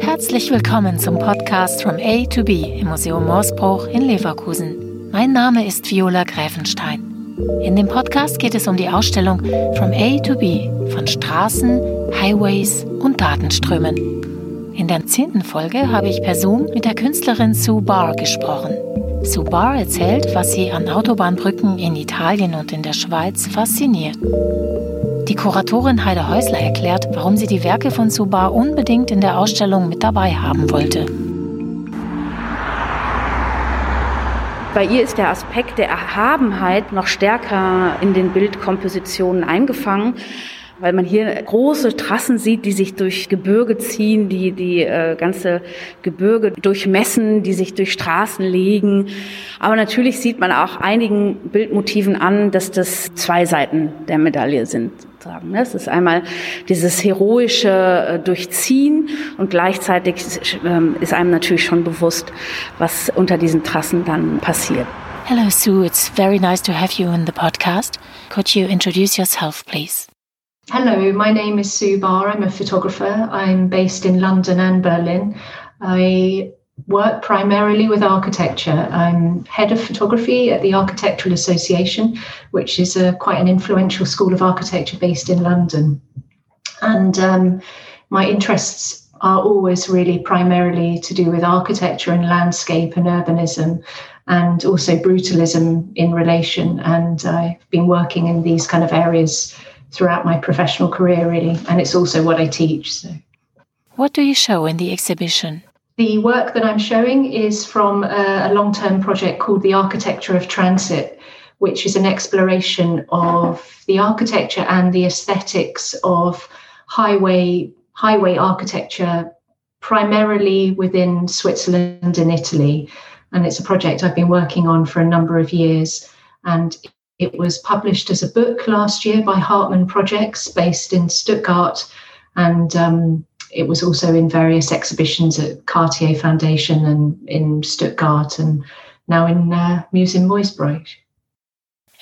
Herzlich willkommen zum Podcast From A to B im Museum Morsbruch in Leverkusen. Mein Name ist Viola Gräfenstein. In dem Podcast geht es um die Ausstellung From A to B von Straßen, Highways und Datenströmen. In der zehnten Folge habe ich per Zoom mit der Künstlerin Sue Barr gesprochen. Sue Barr erzählt, was sie an Autobahnbrücken in Italien und in der Schweiz fasziniert. Die Kuratorin Heide Häusler erklärt, warum sie die Werke von Sue Barr unbedingt in der Ausstellung mit dabei haben wollte. Bei ihr ist der Aspekt der Erhabenheit noch stärker in den Bildkompositionen eingefangen weil man hier große Trassen sieht, die sich durch Gebirge ziehen, die die äh, ganze Gebirge durchmessen, die sich durch Straßen legen. Aber natürlich sieht man auch einigen Bildmotiven an, dass das zwei Seiten der Medaille sind. Sozusagen. Es ist einmal dieses heroische äh, Durchziehen und gleichzeitig ähm, ist einem natürlich schon bewusst, was unter diesen Trassen dann passiert. Hello, Sue. It's very nice to have you in the podcast. Could you introduce yourself, please? Hello, my name is Sue Barr. I'm a photographer. I'm based in London and Berlin. I work primarily with architecture. I'm head of photography at the Architectural Association, which is a, quite an influential school of architecture based in London. And um, my interests are always really primarily to do with architecture and landscape and urbanism and also brutalism in relation. And I've been working in these kind of areas throughout my professional career, really. And it's also what I teach. So, what do you show in the exhibition? The work that I'm showing is from a, a long term project called The Architecture of Transit, which is an exploration of the architecture and the aesthetics of highway highway architecture primarily within Switzerland and Italy and it's a project I've been working on for a number of years and it was published as a book last year by Hartmann Projects, based in Stuttgart, and um, it was also in various exhibitions at Cartier Foundation and in Stuttgart, and now in uh, Museum Morsbroich.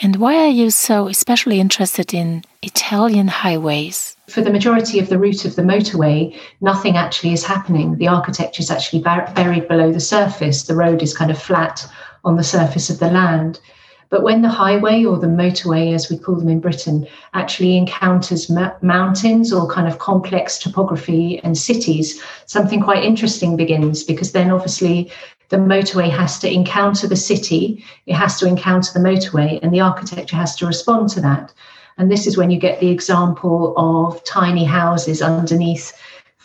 And why are you so especially interested in Italian highways? For the majority of the route of the motorway, nothing actually is happening. The architecture is actually buried below the surface. The road is kind of flat on the surface of the land. But when the highway or the motorway, as we call them in Britain, actually encounters mountains or kind of complex topography and cities, something quite interesting begins because then obviously the motorway has to encounter the city, it has to encounter the motorway, and the architecture has to respond to that. And this is when you get the example of tiny houses underneath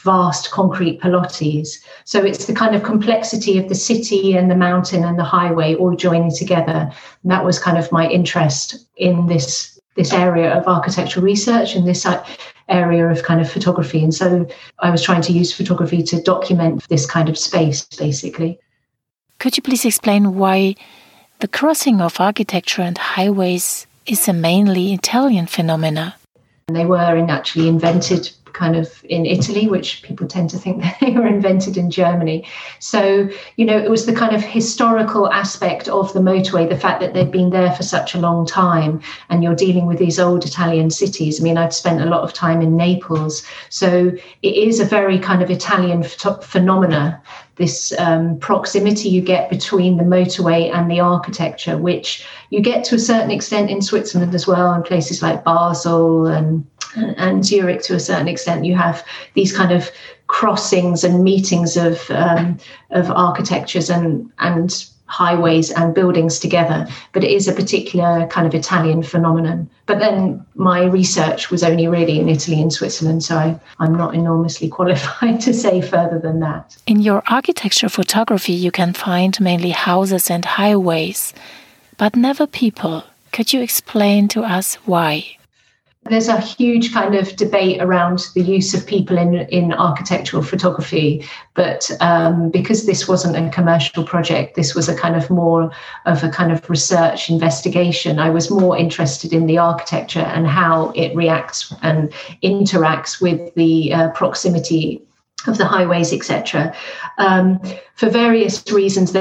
vast concrete pilotis. So it's the kind of complexity of the city and the mountain and the highway all joining together. And that was kind of my interest in this this area of architectural research and this uh, area of kind of photography. And so I was trying to use photography to document this kind of space, basically. Could you please explain why the crossing of architecture and highways is a mainly Italian phenomena? They were actually invented kind of in Italy, which people tend to think they were invented in Germany. So, you know, it was the kind of historical aspect of the motorway, the fact that they'd been there for such a long time and you're dealing with these old Italian cities. I mean, I'd spent a lot of time in Naples. So it is a very kind of Italian ph- phenomena this um, proximity you get between the motorway and the architecture, which you get to a certain extent in Switzerland as well, in places like Basel and and Zurich to a certain extent. You have these kind of crossings and meetings of um, of architectures and and highways and buildings together. But it is a particular kind of Italian phenomenon. But then my research was only really in Italy and Switzerland, so I, I'm not enormously qualified to say further than that. In your architecture photography, you can find mainly houses and highways, but never people. Could you explain to us why? There's a huge kind of debate around the use of people in, in architectural photography, but um, because this wasn't a commercial project, this was a kind of more of a kind of research investigation. I was more interested in the architecture and how it reacts and interacts with the uh, proximity of the highways, etc. Um, for various reasons,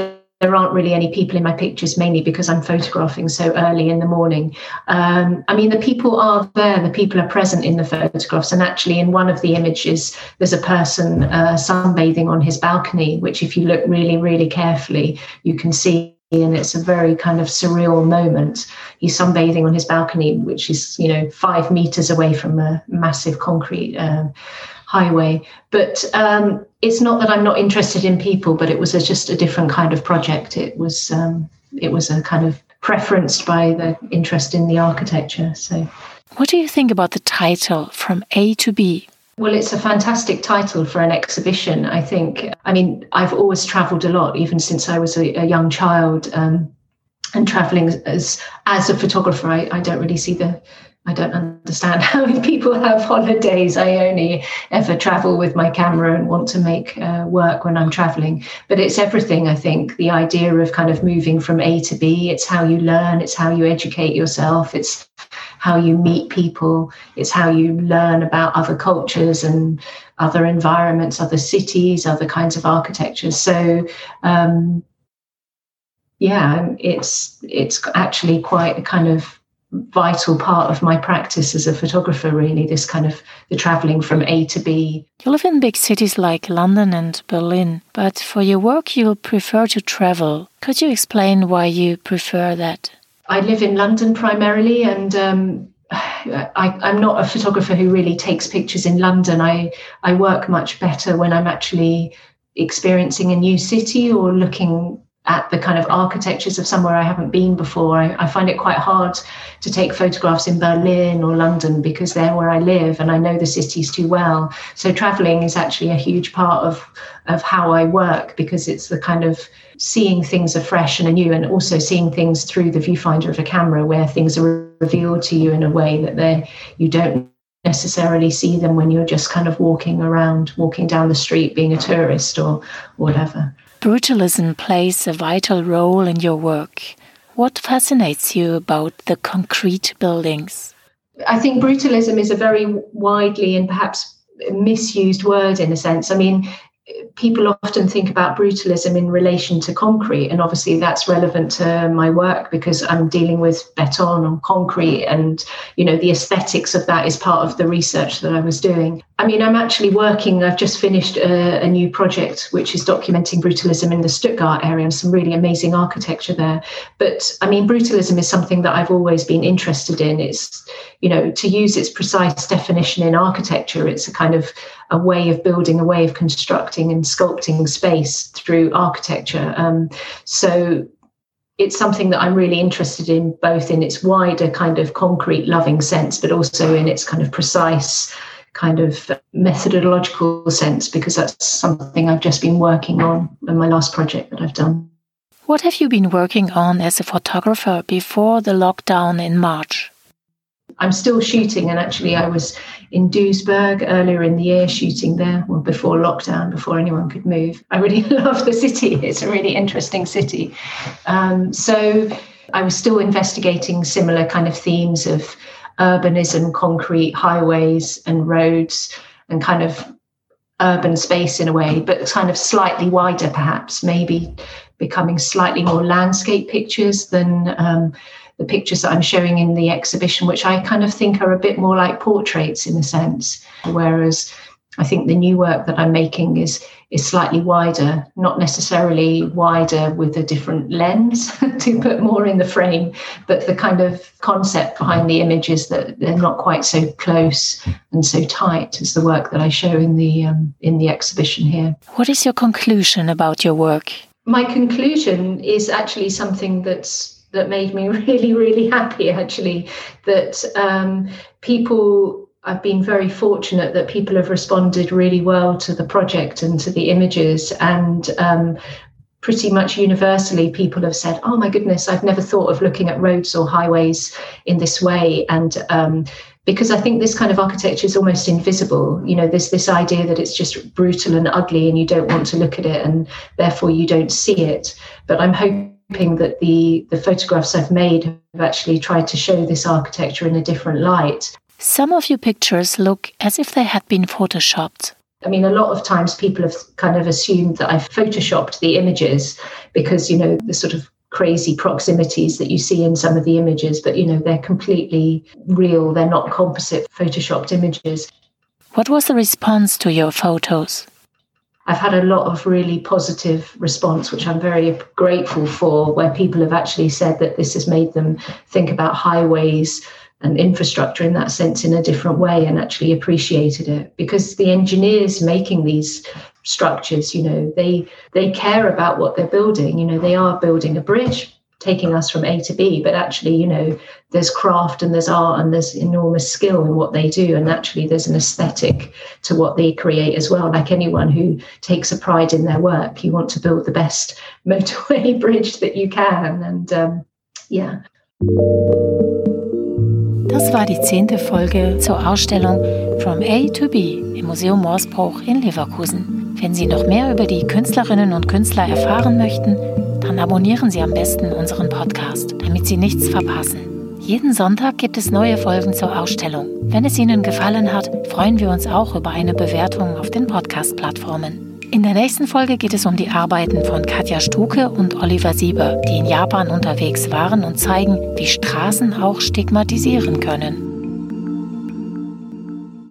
there aren't really any people in my pictures, mainly because I'm photographing so early in the morning. Um, I mean, the people are there, the people are present in the photographs. And actually, in one of the images, there's a person uh, sunbathing on his balcony, which, if you look really, really carefully, you can see. And it's a very kind of surreal moment. He's sunbathing on his balcony, which is, you know, five meters away from a massive concrete uh, highway. But um, it's not that I'm not interested in people, but it was a, just a different kind of project. It was um, it was a kind of preferenced by the interest in the architecture. So, what do you think about the title "From A to B"? Well, it's a fantastic title for an exhibition. I think. I mean, I've always travelled a lot, even since I was a, a young child. Um, and traveling as as a photographer, I, I don't really see the I don't understand how people have holidays. I only ever travel with my camera and want to make uh, work when I'm traveling. But it's everything, I think. The idea of kind of moving from A to B, it's how you learn, it's how you educate yourself, it's how you meet people, it's how you learn about other cultures and other environments, other cities, other kinds of architecture. So, um, yeah, it's it's actually quite a kind of vital part of my practice as a photographer really this kind of the traveling from a to b. You live in big cities like london and berlin but for your work you prefer to travel. Could you explain why you prefer that? I live in london primarily and um, I, am not a photographer who really takes pictures in London. I, I work much better when I'm actually experiencing a new city or looking at the kind of architectures of somewhere I haven't been before. I, I, find it quite hard to take photographs in Berlin or London because they're where I live and I know the cities too well. So traveling is actually a huge part of of how I work because it's the kind of seeing things afresh and anew and also seeing things through the viewfinder of a camera where things are revealed to you in a way that they you don't necessarily see them when you're just kind of walking around, walking down the street, being a tourist or whatever. Brutalism plays a vital role in your work. What fascinates you about the concrete buildings? I think brutalism is a very widely and perhaps misused word in a sense. I mean, people often think about brutalism in relation to concrete, and obviously that's relevant to my work because I'm dealing with beton and concrete, and you know the aesthetics of that is part of the research that I was doing. I mean, I'm actually working. I've just finished a, a new project which is documenting brutalism in the Stuttgart area and some really amazing architecture there. But I mean, brutalism is something that I've always been interested in. It's you know to use its precise definition in architecture, it's a kind of a way of building, a way of constructing and sculpting space through architecture. Um, so it's something that I'm really interested in, both in its wider kind of concrete loving sense, but also in its kind of precise kind of methodological sense, because that's something I've just been working on in my last project that I've done. What have you been working on as a photographer before the lockdown in March? I'm still shooting, and actually, I was in Duisburg earlier in the year shooting there, well, before lockdown, before anyone could move. I really love the city, it's a really interesting city. Um, so, I was still investigating similar kind of themes of urbanism, concrete highways and roads, and kind of urban space in a way, but kind of slightly wider, perhaps, maybe becoming slightly more landscape pictures than. Um, the pictures that I'm showing in the exhibition, which I kind of think are a bit more like portraits in a sense. Whereas I think the new work that I'm making is is slightly wider, not necessarily wider with a different lens to put more in the frame, but the kind of concept behind the image is that they're not quite so close and so tight as the work that I show in the um, in the exhibition here. What is your conclusion about your work? My conclusion is actually something that's that made me really, really happy actually. That um, people, I've been very fortunate that people have responded really well to the project and to the images. And um, pretty much universally, people have said, Oh my goodness, I've never thought of looking at roads or highways in this way. And um, because I think this kind of architecture is almost invisible. You know, there's this idea that it's just brutal and ugly and you don't want to look at it and therefore you don't see it. But I'm hoping hoping that the, the photographs I've made have actually tried to show this architecture in a different light. Some of your pictures look as if they had been photoshopped. I mean, a lot of times people have kind of assumed that I've photoshopped the images because, you know, the sort of crazy proximities that you see in some of the images, but, you know, they're completely real. They're not composite photoshopped images. What was the response to your photos? I've had a lot of really positive response, which I'm very grateful for, where people have actually said that this has made them think about highways and infrastructure in that sense in a different way and actually appreciated it. Because the engineers making these structures you know they they care about what they're building. You know they are building a bridge taking us from A to B, but actually, you know, there's craft and there's art and there's enormous skill in what they do. And actually, there's an aesthetic to what they create as well. Like anyone who takes a pride in their work, you want to build the best motorway bridge that you can. And um, yeah. Das war die zehnte Folge zur Ausstellung From A to B im Museum Morsbroich in Leverkusen. Wenn Sie noch mehr über die Künstlerinnen und Künstler erfahren möchten, dann abonnieren Sie am besten unseren Podcast, damit Sie nichts verpassen. Jeden Sonntag gibt es neue Folgen zur Ausstellung. Wenn es Ihnen gefallen hat, freuen wir uns auch über eine Bewertung auf den Podcast-Plattformen. In der nächsten Folge geht es um die Arbeiten von Katja Stuke und Oliver Sieber, die in Japan unterwegs waren und zeigen, wie Straßen auch stigmatisieren können.